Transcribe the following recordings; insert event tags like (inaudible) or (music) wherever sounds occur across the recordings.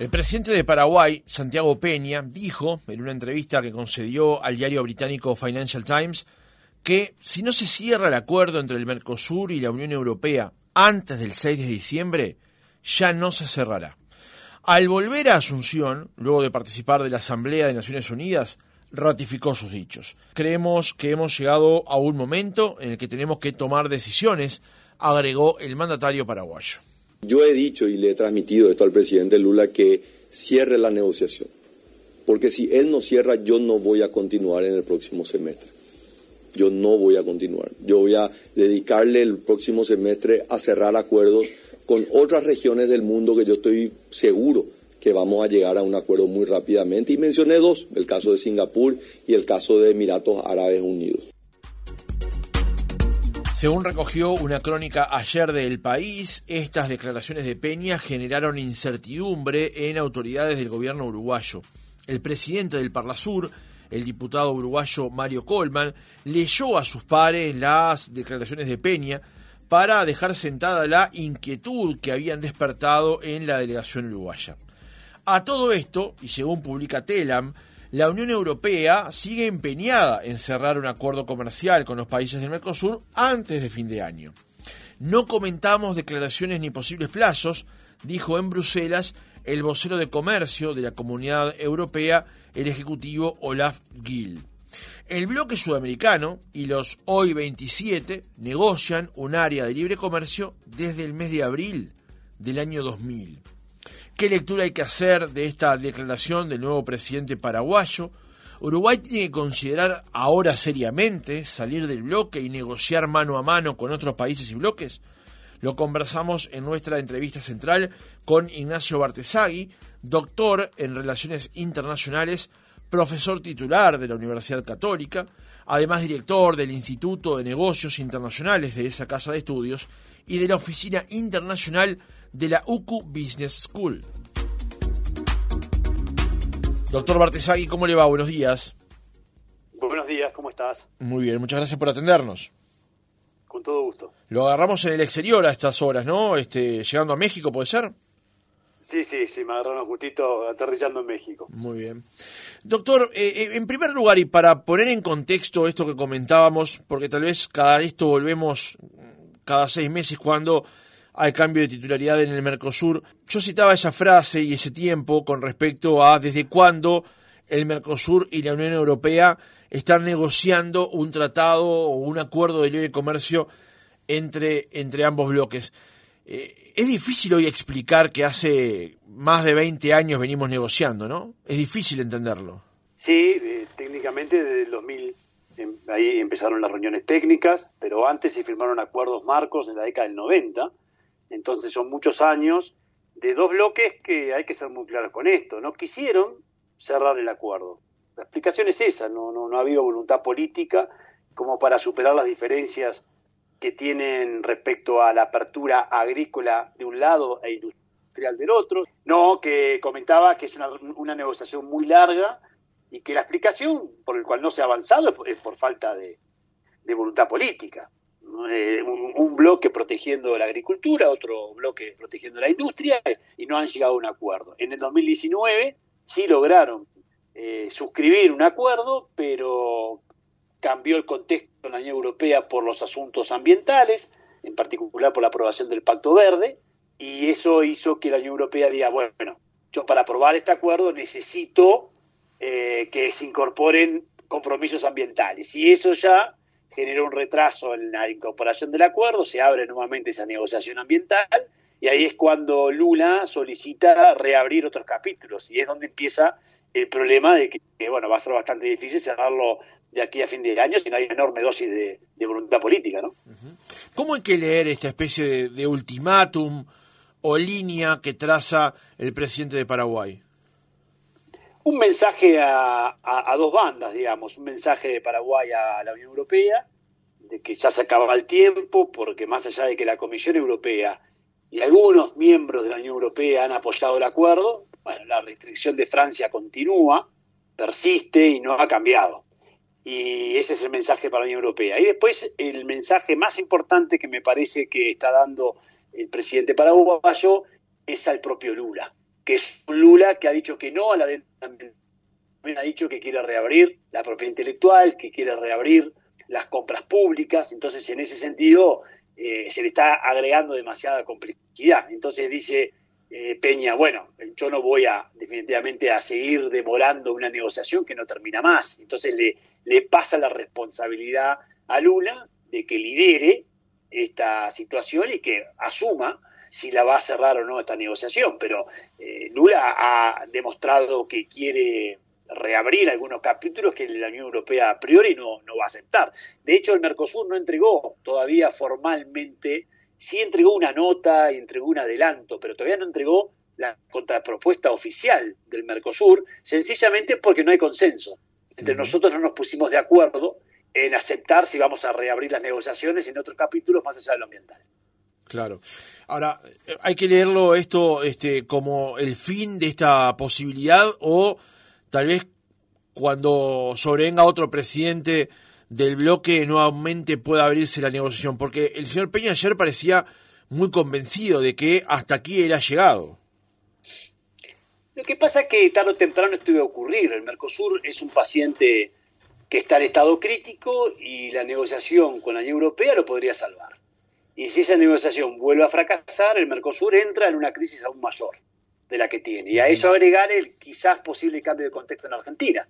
El presidente de Paraguay, Santiago Peña, dijo en una entrevista que concedió al diario británico Financial Times que si no se cierra el acuerdo entre el Mercosur y la Unión Europea antes del 6 de diciembre, ya no se cerrará. Al volver a Asunción, luego de participar de la Asamblea de Naciones Unidas, ratificó sus dichos. Creemos que hemos llegado a un momento en el que tenemos que tomar decisiones, agregó el mandatario paraguayo. Yo he dicho y le he transmitido esto al presidente Lula que cierre la negociación, porque si él no cierra, yo no voy a continuar en el próximo semestre. Yo no voy a continuar. Yo voy a dedicarle el próximo semestre a cerrar acuerdos con otras regiones del mundo que yo estoy seguro que vamos a llegar a un acuerdo muy rápidamente. Y mencioné dos, el caso de Singapur y el caso de Emiratos Árabes Unidos. Según recogió una crónica ayer de El País, estas declaraciones de Peña generaron incertidumbre en autoridades del gobierno uruguayo. El presidente del Parlasur, el diputado uruguayo Mario Colman, leyó a sus pares las declaraciones de Peña para dejar sentada la inquietud que habían despertado en la delegación uruguaya. A todo esto, y según publica Telam, la Unión Europea sigue empeñada en cerrar un acuerdo comercial con los países del Mercosur antes de fin de año. No comentamos declaraciones ni posibles plazos, dijo en Bruselas el vocero de comercio de la Comunidad Europea, el ejecutivo Olaf Gill. El bloque sudamericano y los hoy 27 negocian un área de libre comercio desde el mes de abril del año 2000. ¿Qué lectura hay que hacer de esta declaración del nuevo presidente paraguayo? Uruguay tiene que considerar ahora seriamente salir del bloque y negociar mano a mano con otros países y bloques. Lo conversamos en nuestra entrevista central con Ignacio Bartesagui, doctor en Relaciones Internacionales, profesor titular de la Universidad Católica, además director del Instituto de Negocios Internacionales de esa casa de estudios y de la Oficina Internacional de la UCU Business School. Doctor Bartesagui, ¿cómo le va? Buenos días. Buenos días, ¿cómo estás? Muy bien, muchas gracias por atendernos. Con todo gusto. Lo agarramos en el exterior a estas horas, ¿no? Este, llegando a México, ¿puede ser? Sí, sí, sí, me agarraron justito aterrizando en México. Muy bien. Doctor, eh, eh, en primer lugar, y para poner en contexto esto que comentábamos, porque tal vez cada esto volvemos cada seis meses cuando hay cambio de titularidad en el Mercosur. Yo citaba esa frase y ese tiempo con respecto a desde cuándo el Mercosur y la Unión Europea están negociando un tratado o un acuerdo de libre comercio entre, entre ambos bloques. Eh, es difícil hoy explicar que hace más de 20 años venimos negociando, ¿no? Es difícil entenderlo. Sí, eh, técnicamente desde el 2000 em, ahí empezaron las reuniones técnicas, pero antes se firmaron acuerdos marcos en la década del 90 entonces son muchos años de dos bloques que hay que ser muy claros con esto. No quisieron cerrar el acuerdo. La explicación es esa, no, no, no ha habido voluntad política como para superar las diferencias que tienen respecto a la apertura agrícola de un lado e industrial del otro. No, que comentaba que es una, una negociación muy larga y que la explicación por el cual no se ha avanzado es por, falta de voluntad política. Eh, un, bloque protegiendo la agricultura, otro bloque protegiendo la industria, y no han llegado a un acuerdo. En el 2019 sí lograron eh, suscribir un acuerdo, pero cambió el contexto en la Unión Europea por los asuntos ambientales, en particular por la aprobación del Pacto Verde, y eso hizo que la Unión Europea diga, bueno, yo para aprobar este acuerdo necesito eh, que se incorporen compromisos ambientales, y eso ya generó un retraso en la incorporación del acuerdo, se abre nuevamente esa negociación ambiental y ahí es cuando Lula solicita reabrir otros capítulos y es donde empieza el problema de que, bueno, va a ser bastante difícil cerrarlo de aquí a fin de año si no hay enorme dosis de, voluntad política, ¿no? ¿Cómo hay que leer esta especie de ultimátum o línea que traza el presidente de Paraguay? Un mensaje a, dos bandas, digamos, un mensaje de Paraguay a la Unión Europea, de que ya se acababa el tiempo, porque más allá de que la Comisión Europea y algunos miembros de la Unión Europea han apoyado el acuerdo, bueno, la restricción de Francia continúa, persiste y no ha cambiado. Y ese es el mensaje para la Unión Europea. Y después el mensaje más importante que me parece que está dando el presidente paraguayo es al propio Lula que es Lula que ha dicho que no a la también ha dicho que quiere reabrir la propiedad intelectual, que quiere reabrir las compras públicas, entonces en ese sentido eh, se le está agregando demasiada complejidad. Entonces dice eh, Peña, bueno, yo no voy a definitivamente a seguir demorando una negociación que no termina más. Entonces le, le pasa la responsabilidad a Lula de que lidere esta situación y que asuma si la va a cerrar o no esta negociación. Pero eh, Lula ha demostrado que quiere reabrir algunos capítulos que la Unión Europea a priori no, no va a aceptar. De hecho, el Mercosur no entregó todavía formalmente, sí entregó una nota y entregó un adelanto, pero todavía no entregó la contrapropuesta oficial del Mercosur, sencillamente porque no hay consenso. Entre nosotros no nos pusimos de acuerdo en aceptar si vamos a reabrir las negociaciones en otros capítulos más allá de lo ambiental. Claro. Ahora, hay que leerlo esto este, como el fin de esta posibilidad o tal vez cuando sobrevenga otro presidente del bloque nuevamente pueda abrirse la negociación, porque el señor Peña ayer parecía muy convencido de que hasta aquí él ha llegado. Lo que pasa es que tarde o temprano esto iba a ocurrir. El Mercosur es un paciente que está en estado crítico y la negociación con la Unión Europea lo podría salvar. Y si esa negociación vuelve a fracasar, el Mercosur entra en una crisis aún mayor de la que tiene. Y a eso agregar el quizás posible cambio de contexto en Argentina,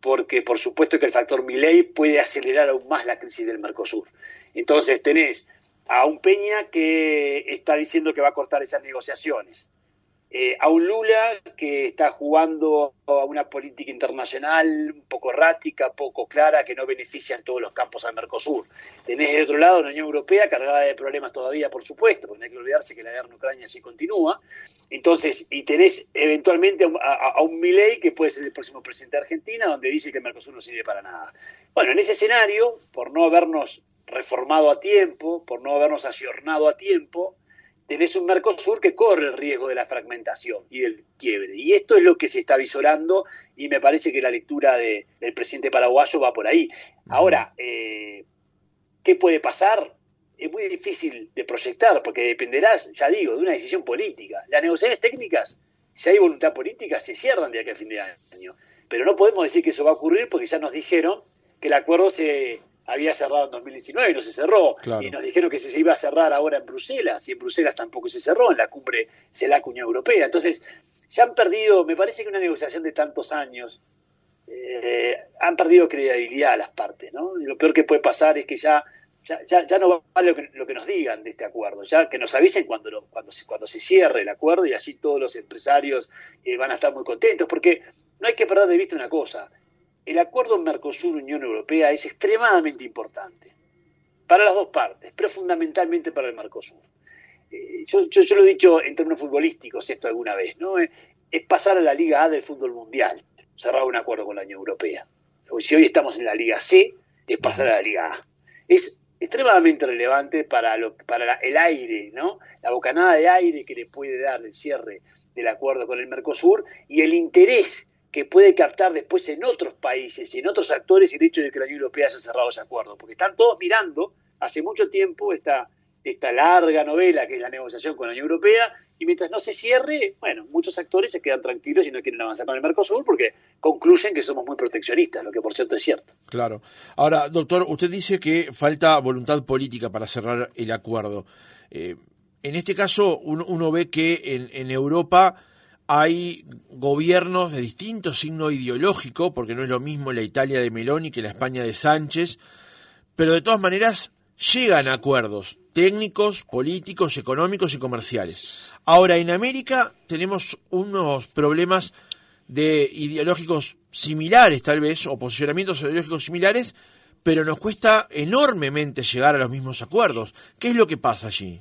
porque por supuesto que el factor Milei puede acelerar aún más la crisis del Mercosur. Entonces tenés a un Peña que está diciendo que va a cortar esas negociaciones, eh, a un Lula que está jugando a una política internacional un poco errática, poco clara, que no beneficia en todos los campos al Mercosur. Tenés de otro lado la Unión Europea cargada de problemas todavía, por supuesto, porque no hay que olvidarse que la guerra en Ucrania sí continúa. Entonces, y tenés eventualmente a, un Milei que puede ser el próximo presidente de Argentina, donde dice que el Mercosur no sirve para nada. Bueno, en ese escenario, por no habernos reformado a tiempo, por no habernos ayornado a tiempo, tenés un Mercosur que corre el riesgo de la fragmentación y del quiebre. Y esto es lo que se está visorando y me parece que la lectura del presidente paraguayo va por ahí. Ahora, eh, ¿qué puede pasar? Es muy difícil de proyectar porque dependerá, ya digo, de una decisión política. Las negociaciones técnicas, si hay voluntad política, se cierran de aquí a fin de año. Pero no podemos decir que eso va a ocurrir porque ya nos dijeron que el acuerdo se había cerrado en 2019 y no se cerró. Y nos dijeron que se iba a cerrar ahora en Bruselas y en Bruselas tampoco se cerró, en la cumbre CELAC Unión Europea. Entonces, ya han perdido, me parece que una negociación de tantos años, eh, han perdido credibilidad a las partes, ¿no? Y lo peor que puede pasar es que ya, ya, ya, no vale lo que, lo que, nos digan de este acuerdo, ya que nos avisen cuando, lo, cuando, se, cuando se cierre el acuerdo y así todos los empresarios eh, van a estar muy contentos, porque no hay que perder de vista una cosa, el acuerdo Mercosur-Unión Europea es extremadamente importante para las dos partes, pero fundamentalmente para el Mercosur. Eh, yo, yo, lo he dicho en términos futbolísticos esto alguna vez, ¿no? Eh, es pasar a la Liga A del fútbol mundial, cerrar un acuerdo con la Unión Europea. si hoy estamos en la Liga C, es pasar a la Liga A. Es extremadamente relevante para, lo, para el aire, ¿no? La bocanada de aire que le puede dar el cierre del acuerdo con el Mercosur y el interés que puede captar después en otros países y en otros actores el hecho de que la Unión Europea haya cerrado ese acuerdo, porque están todos mirando hace mucho tiempo esta, esta larga novela que es la negociación con la Unión Europea y mientras no se cierre, bueno, muchos actores se quedan tranquilos y no quieren avanzar con el Mercosur porque concluyen que somos muy proteccionistas, lo que por cierto es cierto. Claro. Ahora, doctor, usted dice que falta voluntad política para cerrar el acuerdo. Eh, en este caso, uno, ve que en Europa hay gobiernos de distinto signo ideológico, porque no es lo mismo la Italia de Meloni que la España de Sánchez, pero de todas maneras llegan a acuerdos técnicos, políticos, económicos y comerciales. Ahora, en América tenemos unos problemas de ideológicos similares, tal vez, o posicionamientos ideológicos similares, pero nos cuesta enormemente llegar a los mismos acuerdos. ¿Qué es lo que pasa allí?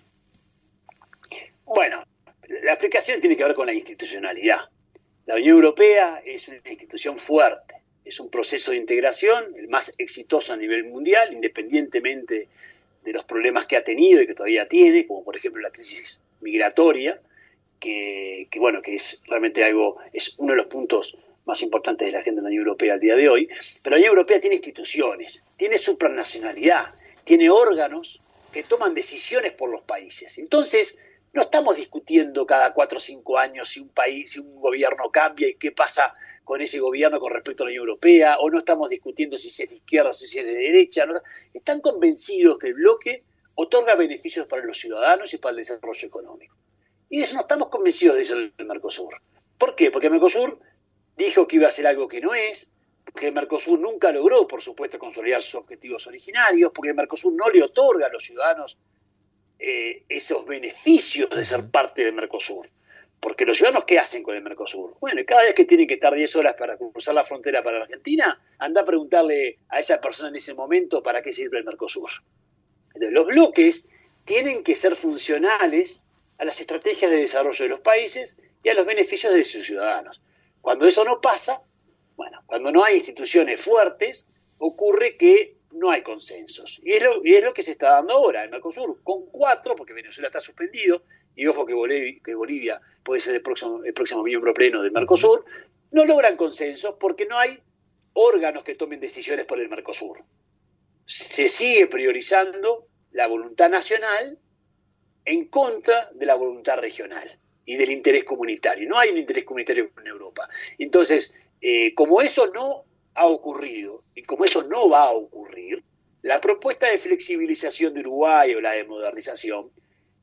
Bueno, la explicación tiene que ver con la institucionalidad. La Unión Europea es una institución fuerte, es un proceso de integración, el más exitoso a nivel mundial, independientemente de los problemas que ha tenido y que todavía tiene, como por ejemplo la crisis migratoria, que, bueno, que es realmente algo, es uno de los puntos más importantes de la agenda de la Unión Europea al día de hoy. Pero la Unión Europea tiene instituciones, tiene supranacionalidad, tiene órganos que toman decisiones por los países. Entonces, No estamos discutiendo cada cuatro o cinco años si un país, si un gobierno cambia y qué pasa con ese gobierno con respecto a la Unión Europea, o no estamos discutiendo si es de izquierda o si es de derecha. Están convencidos que el bloque otorga beneficios para los ciudadanos y para el desarrollo económico. Y eso no estamos convencidos de eso del Mercosur. ¿Por qué? Porque el Mercosur dijo que iba a hacer algo que no es, porque el Mercosur nunca logró, por supuesto, consolidar sus objetivos originarios, porque el Mercosur no le otorga a los ciudadanos eh, esos beneficios de ser parte del Mercosur. Porque los ciudadanos, ¿qué hacen con el Mercosur? Bueno, cada vez que tienen que estar 10 horas para cruzar la frontera para la Argentina, anda a preguntarle a esa persona en ese momento para qué sirve el Mercosur. Entonces, los bloques tienen que ser funcionales a las estrategias de desarrollo de los países y a los beneficios de sus ciudadanos. Cuando eso no pasa, bueno, cuando no hay instituciones fuertes, ocurre que no hay consensos. Y es, lo, y es lo que se está dando ahora en Mercosur, con cuatro, porque Venezuela está suspendido, y ojo que Bolivia, que Bolivia puede ser el próximo, el próximo miembro pleno del Mercosur, no logran consensos porque no hay órganos que tomen decisiones por el Mercosur. Se sigue priorizando la voluntad nacional en contra de la voluntad regional y del interés comunitario. No hay un interés comunitario en Europa. Entonces, eh, como eso no ha ocurrido y como eso no va a ocurrir, la propuesta de flexibilización de Uruguay o la de modernización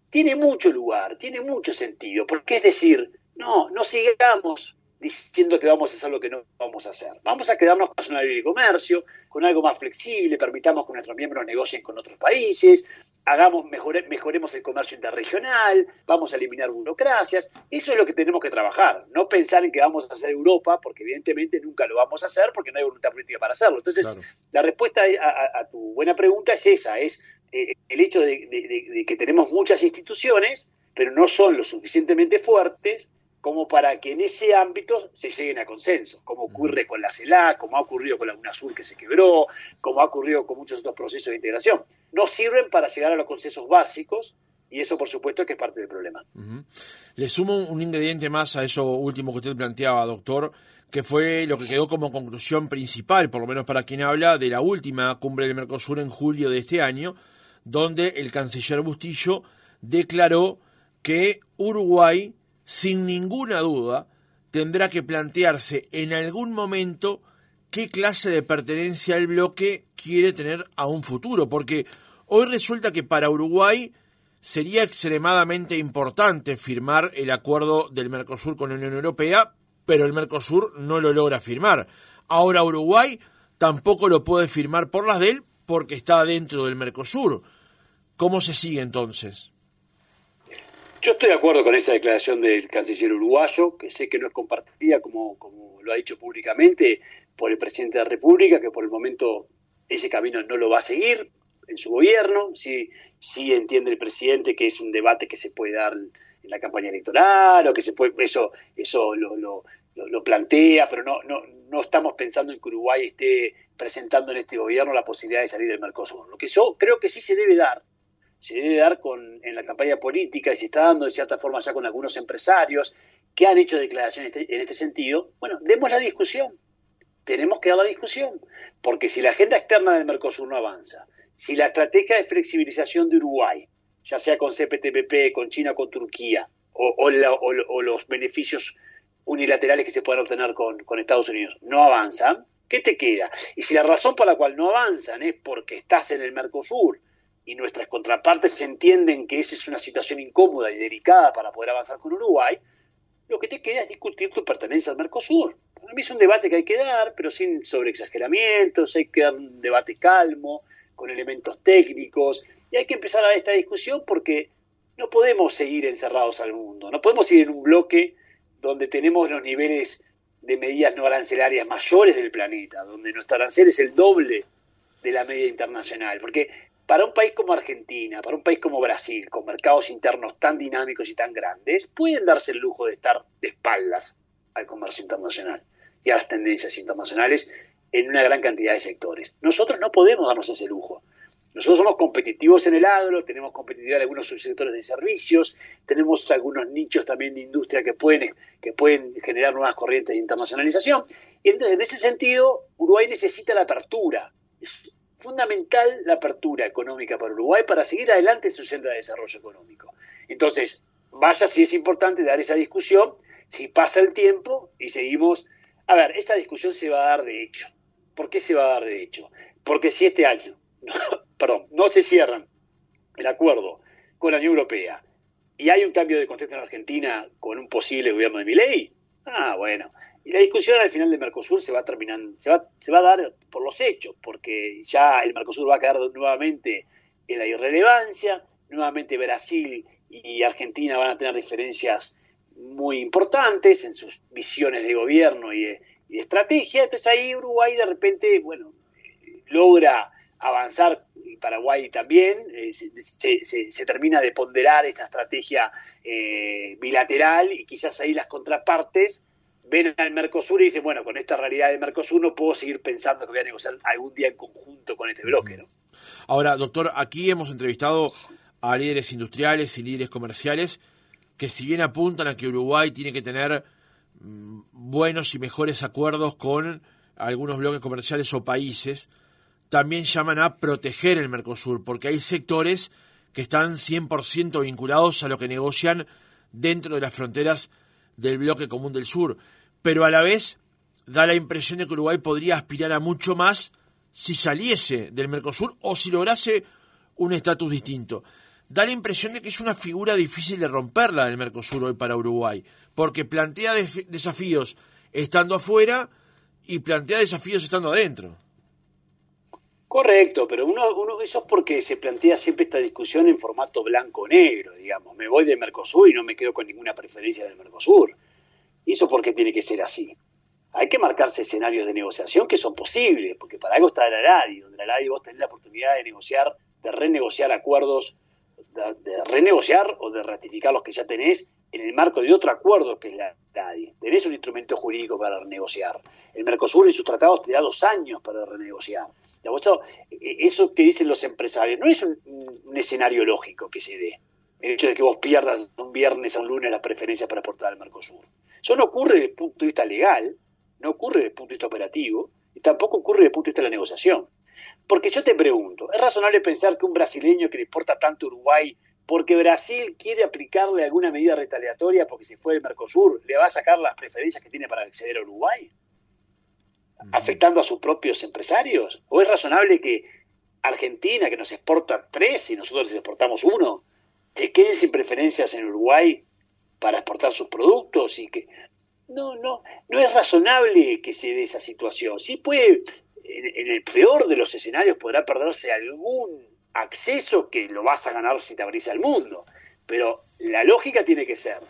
tiene mucho lugar, tiene mucho sentido, porque es decir, no, no sigamos diciendo que vamos a hacer lo que no vamos a hacer. Vamos a quedarnos con una de comercio, con algo más flexible, permitamos que nuestros miembros negocien con otros países, hagamos mejoremos el comercio interregional, vamos a eliminar burocracias. Eso es lo que tenemos que trabajar, no pensar en que vamos a hacer Europa, porque evidentemente nunca lo vamos a hacer porque no hay voluntad política para hacerlo. Entonces, la respuesta a, tu buena pregunta es esa, es eh, el hecho de que tenemos muchas instituciones, pero no son lo suficientemente fuertes como para que en ese ámbito se lleguen a consenso, como ocurre con la CELAC, como ha ocurrido con la UNASUR que se quebró, como ha ocurrido con muchos otros procesos de integración. No sirven para llegar a los consensos básicos y eso por supuesto que es parte del problema. Le sumo un ingrediente más a eso último que usted planteaba, doctor, que fue lo que quedó como conclusión principal, por lo menos para quien habla, de la última cumbre del Mercosur en julio de este año, donde el canciller Bustillo declaró que Uruguay sin ninguna duda, tendrá que plantearse en algún momento qué clase de pertenencia al bloque quiere tener a un futuro, porque hoy resulta que para Uruguay sería extremadamente importante firmar el acuerdo del Mercosur con la Unión Europea, pero el Mercosur no lo logra firmar. Ahora Uruguay tampoco lo puede firmar por las de él porque está dentro del Mercosur. ¿Cómo se sigue entonces? Yo estoy de acuerdo con esa declaración del canciller uruguayo, que sé que no es compartida, como, como lo ha dicho públicamente, por el presidente de la República, que por el momento ese camino no lo va a seguir en su gobierno. Sí, sí entiende el presidente que es un debate que se puede dar en la campaña electoral, o que se puede, eso, eso lo, lo, lo plantea, pero no, no, no estamos pensando en que Uruguay esté presentando en este gobierno la posibilidad de salir del Mercosur. Lo que yo creo que sí se debe dar se debe dar con, en la campaña política y se está dando de cierta forma ya con algunos empresarios que han hecho declaraciones en este, este sentido, bueno, demos la discusión. Tenemos que dar la discusión, porque si la agenda externa del Mercosur no avanza, si la estrategia de flexibilización de Uruguay, ya sea con CPTPP, con China, con Turquía, o, los beneficios unilaterales que se puedan obtener con, con Estados Unidos, no avanzan, ¿qué te queda? Y si la razón por la cual no avanzan es porque estás en el Mercosur y nuestras contrapartes entienden que esa es una situación incómoda y delicada para poder avanzar con Uruguay, lo que te queda es discutir tu pertenencia al Mercosur. Para mí es un debate que hay que dar, pero sin sobreexageramientos, hay que dar un debate calmo, con elementos técnicos, y hay que empezar a esta discusión porque no podemos seguir encerrados al mundo, no podemos ir en un bloque donde tenemos los niveles de medidas no arancelarias mayores del planeta, donde nuestro arancel es el doble de la media internacional, porque para un país como Argentina, para un país como Brasil, con mercados internos tan dinámicos y tan grandes, pueden darse el lujo de estar de espaldas al comercio internacional y a las tendencias internacionales en una gran cantidad de sectores. Nosotros no podemos darnos ese lujo. Nosotros somos competitivos en el agro, tenemos competitividad en algunos subsectores de servicios, tenemos algunos nichos también de industria que pueden, que pueden generar nuevas corrientes de internacionalización. Y entonces, en ese sentido, Uruguay necesita la apertura fundamental la apertura económica para Uruguay para seguir adelante en su senda de desarrollo económico. Entonces, vaya si es importante dar esa discusión, si pasa el tiempo y seguimos... A ver, esta discusión se va a dar de hecho. ¿Por qué se va a dar de hecho? Porque si este año, (laughs) perdón, no se cierran el acuerdo con la Unión Europea y hay un cambio de contexto en Argentina con un posible gobierno de Milei, ah, bueno, y la discusión al final de Mercosur se va terminando, se va, se va a dar por los hechos, porque ya el Mercosur va a quedar nuevamente en la irrelevancia, nuevamente Brasil y Argentina van a tener diferencias muy importantes en sus visiones de gobierno y de, estrategia, entonces ahí Uruguay de repente, bueno, logra avanzar, y Paraguay también, eh, se, termina de ponderar esta estrategia eh, bilateral y quizás ahí las contrapartes ven al Mercosur y dicen, bueno, con esta realidad de Mercosur no puedo seguir pensando que voy a negociar algún día en conjunto con este bloque, ¿no? Ahora, doctor, aquí hemos entrevistado a líderes industriales y líderes comerciales que si bien apuntan a que Uruguay tiene que tener mm, buenos y mejores acuerdos con algunos bloques comerciales o países, también llaman a proteger el Mercosur, porque hay sectores que están 100% vinculados a lo que negocian dentro de las fronteras del bloque común del sur pero a la vez da la impresión de que Uruguay podría aspirar a mucho más si saliese del Mercosur o si lograse un estatus distinto. Da la impresión de que es una figura difícil de romperla del Mercosur hoy para Uruguay, porque plantea desafíos estando afuera y plantea desafíos estando adentro. Correcto, pero uno, uno eso es porque se plantea siempre esta discusión en formato blanco-negro, digamos. Me voy del Mercosur y no me quedo con ninguna preferencia del Mercosur. ¿Y eso por qué tiene que ser así? Hay que marcarse escenarios de negociación que son posibles, porque para algo está la LADI, donde la LADI vos tenés la oportunidad de negociar, de renegociar acuerdos, de, renegociar o de ratificar los que ya tenés en el marco de otro acuerdo que es la LADI. Tenés un instrumento jurídico para renegociar. El Mercosur y sus tratados te da dos años para renegociar. E, eso que dicen los empresarios no es un escenario lógico que se dé el hecho de que vos pierdas un viernes a un lunes la preferencia para exportar al Mercosur. Eso no ocurre desde el punto de vista legal, no ocurre desde el punto de vista operativo y tampoco ocurre desde el punto de vista de la negociación. Porque yo te pregunto, ¿es razonable pensar que un brasileño que le exporta tanto a Uruguay, porque Brasil quiere aplicarle alguna medida retaliatoria porque se fue del Mercosur, le va a sacar las preferencias que tiene para acceder a Uruguay? ¿Afectando a sus propios empresarios? ¿O es razonable que Argentina, que nos exporta tres y nosotros les exportamos uno, se queden sin preferencias en Uruguay para exportar sus productos y que no, no, no es razonable que se dé esa situación. Sí puede, en, el peor de los escenarios podrá perderse algún acceso que lo vas a ganar si te abrís al mundo, pero la lógica tiene que ser,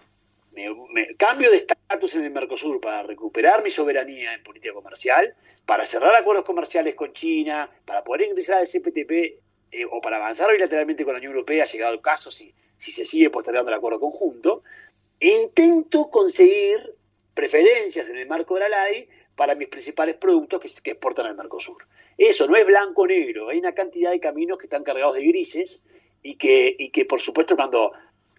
me, cambio de estatus en el Mercosur para recuperar mi soberanía en política comercial, para cerrar acuerdos comerciales con China, para poder ingresar al CPTP eh, o para avanzar bilateralmente con la Unión Europea, llegado el caso, si, si se sigue postergando el acuerdo conjunto, e intento conseguir preferencias en el marco de la LAI para mis principales productos que, exportan al Mercosur. Eso no es blanco o negro, hay una cantidad de caminos que están cargados de grises y que, y que por supuesto cuando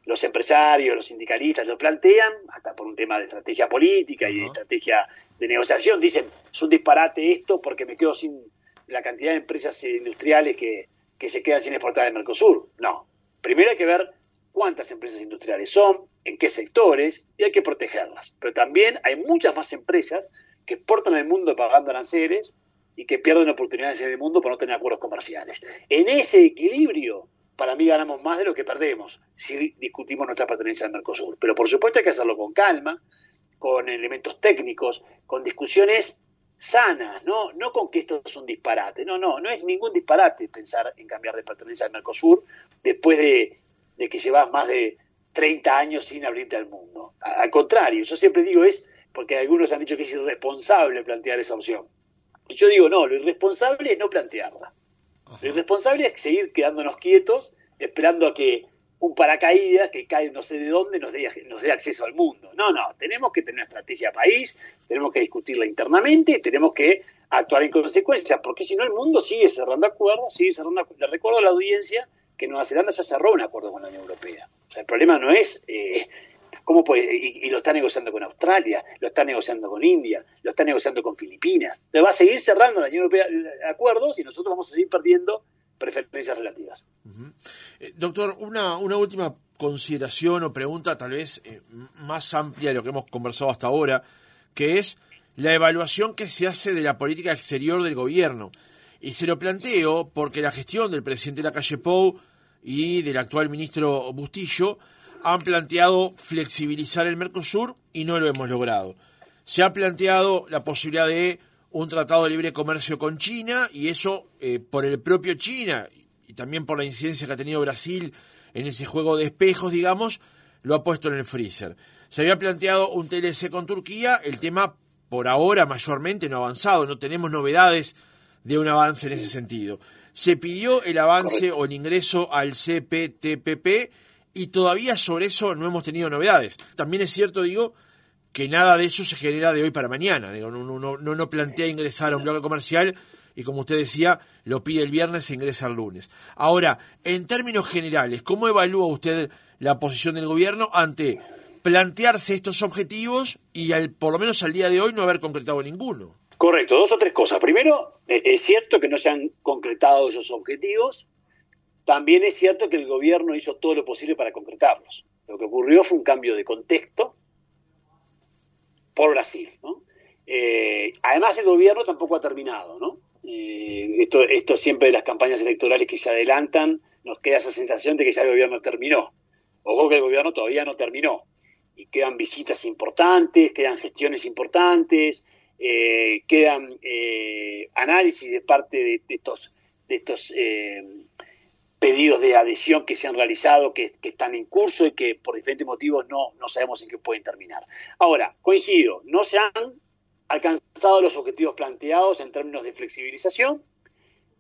los empresarios, los sindicalistas lo plantean, hasta por un tema de estrategia política y de estrategia de negociación, dicen, es un disparate esto porque me quedo sin la cantidad de empresas industriales que, que se quedan sin exportar del Mercosur. No. Primero hay que ver cuántas empresas industriales son, en qué sectores, y hay que protegerlas. Pero también hay muchas más empresas que exportan al mundo pagando aranceles y que pierden oportunidades en el mundo por no tener acuerdos comerciales. En ese equilibrio, para mí ganamos más de lo que perdemos si discutimos nuestra pertenencia al Mercosur. Pero por supuesto hay que hacerlo con calma, con elementos técnicos, con discusiones sanas, ¿no? No con que esto es un disparate, no, no, no es ningún disparate pensar en cambiar de pertenencia al Mercosur después de, que llevas más de 30 años sin abrirte al mundo. Al contrario, yo siempre digo es porque algunos han dicho que es irresponsable plantear esa opción. Y yo digo, no, lo irresponsable es no plantearla. Lo irresponsable es seguir quedándonos quietos esperando a que un paracaídas que cae no sé de dónde nos dé, nos dé acceso al mundo. No, no, tenemos que tener una estrategia país, tenemos que discutirla internamente y tenemos que actuar en consecuencia, porque si no el mundo sigue cerrando acuerdos, sigue cerrando acuerdos. Le recuerdo a la audiencia que Nueva Zelanda ya cerró un acuerdo con la Unión Europea. O sea, el problema no es eh, cómo puede, y, lo está negociando con Australia, lo está negociando con India, lo está negociando con Filipinas. Le va a seguir cerrando la Unión Europea acuerdos y nosotros vamos a seguir perdiendo preferencias relativas. Eh, doctor, una, última consideración o pregunta tal vez eh, más amplia de lo que hemos conversado hasta ahora, que es la evaluación que se hace de la política exterior del gobierno. Y se lo planteo porque la gestión del presidente de la calle Pou y del actual ministro Bustillo han planteado flexibilizar el Mercosur y no lo hemos logrado. Se ha planteado la posibilidad de un tratado de libre comercio con China y eso eh, por el propio China y también por la incidencia que ha tenido Brasil en ese juego de espejos, digamos, lo ha puesto en el freezer. Se había planteado un TLC con Turquía, el tema por ahora mayormente no ha avanzado, no tenemos novedades de un avance en ese sentido. Se pidió el avance o el ingreso al CPTPP y todavía sobre eso no hemos tenido novedades. También es cierto, digo, que nada de eso se genera de hoy para mañana. No, no, no, plantea ingresar a un bloque comercial y como usted decía, lo pide el viernes e ingresa el lunes. Ahora, en términos generales, ¿cómo evalúa usted la posición del gobierno ante plantearse estos objetivos y al, por lo menos al día de hoy no haber concretado ninguno? Correcto, dos o tres cosas. Primero, eh, es cierto que no se han concretado esos objetivos. También es cierto que el gobierno hizo todo lo posible para concretarlos. Lo que ocurrió fue un cambio de contexto por Brasil. Eh, además, el gobierno tampoco ha terminado. ¿no? Eh, esto, siempre de las campañas electorales que se adelantan, nos queda esa sensación de que ya el gobierno terminó. Ojo que el gobierno todavía no terminó. Y quedan visitas importantes, quedan gestiones importantes, eh, quedan análisis de parte de estos pedidos de adhesión que se han realizado, que, están en curso y que por diferentes motivos no, no sabemos en qué pueden terminar. Ahora, coincido, no se han alcanzado los objetivos planteados en términos de flexibilización,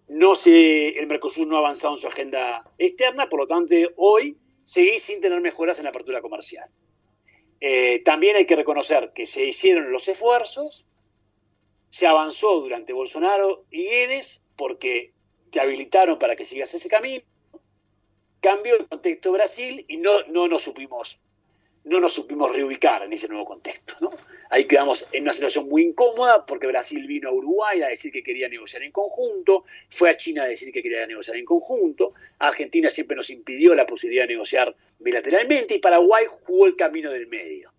no se, el Mercosur no ha avanzado en su agenda externa, por lo tanto, hoy seguís sin tener mejoras en la apertura comercial. Eh, también hay que reconocer que se hicieron los esfuerzos, se avanzó durante Bolsonaro y Guedes, porque te habilitaron para que sigas ese camino, cambió el contexto Brasil y no, no nos supimos no nos supimos reubicar en ese nuevo contexto. ¿no? Ahí quedamos en una situación muy incómoda porque Brasil vino a Uruguay a decir que quería negociar en conjunto, fue a China a decir que quería negociar en conjunto, Argentina siempre nos impidió la posibilidad de negociar bilateralmente y Paraguay jugó el camino del medio.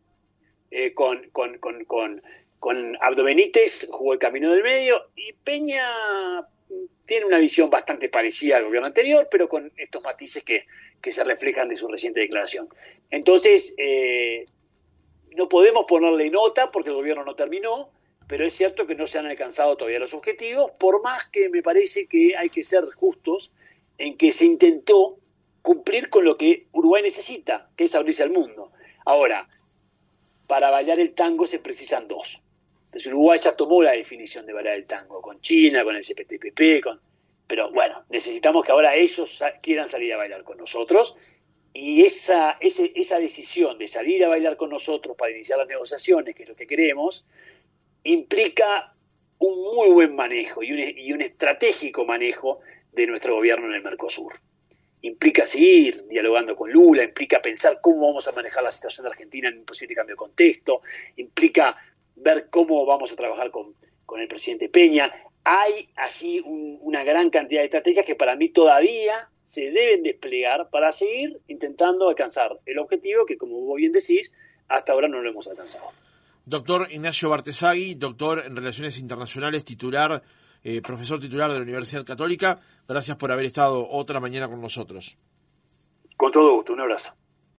Eh, con, con, con, con, con Abdo Benítez jugó el camino del medio y Peña tiene una visión bastante parecida al gobierno anterior, pero con estos matices que, se reflejan de su reciente declaración. Entonces, eh, no podemos ponerle nota porque el gobierno no terminó, pero es cierto que no se han alcanzado todavía los objetivos, por más que me parece que hay que ser justos en que se intentó cumplir con lo que Uruguay necesita, que es abrirse al mundo. Ahora, para bailar el tango se precisan dos. Entonces Uruguay ya tomó la definición de bailar el tango con China, con el CPTPP, con... pero bueno, necesitamos que ahora ellos quieran salir a bailar con nosotros y esa, esa decisión de salir a bailar con nosotros para iniciar las negociaciones, que es lo que queremos, implica un muy buen manejo y un, y un estratégico manejo de nuestro gobierno en el Mercosur. Implica seguir dialogando con Lula, implica pensar cómo vamos a manejar la situación de Argentina en un posible cambio de contexto, implica ver cómo vamos a trabajar con, el presidente Peña. Hay allí una gran cantidad de estrategias que para mí todavía se deben desplegar para seguir intentando alcanzar el objetivo que, como vos bien decís, hasta ahora no lo hemos alcanzado. Doctor Ignacio Bartesagui, doctor en Relaciones Internacionales, titular, eh, profesor titular de la Universidad Católica, gracias por haber estado otra mañana con nosotros. Con todo gusto, un abrazo.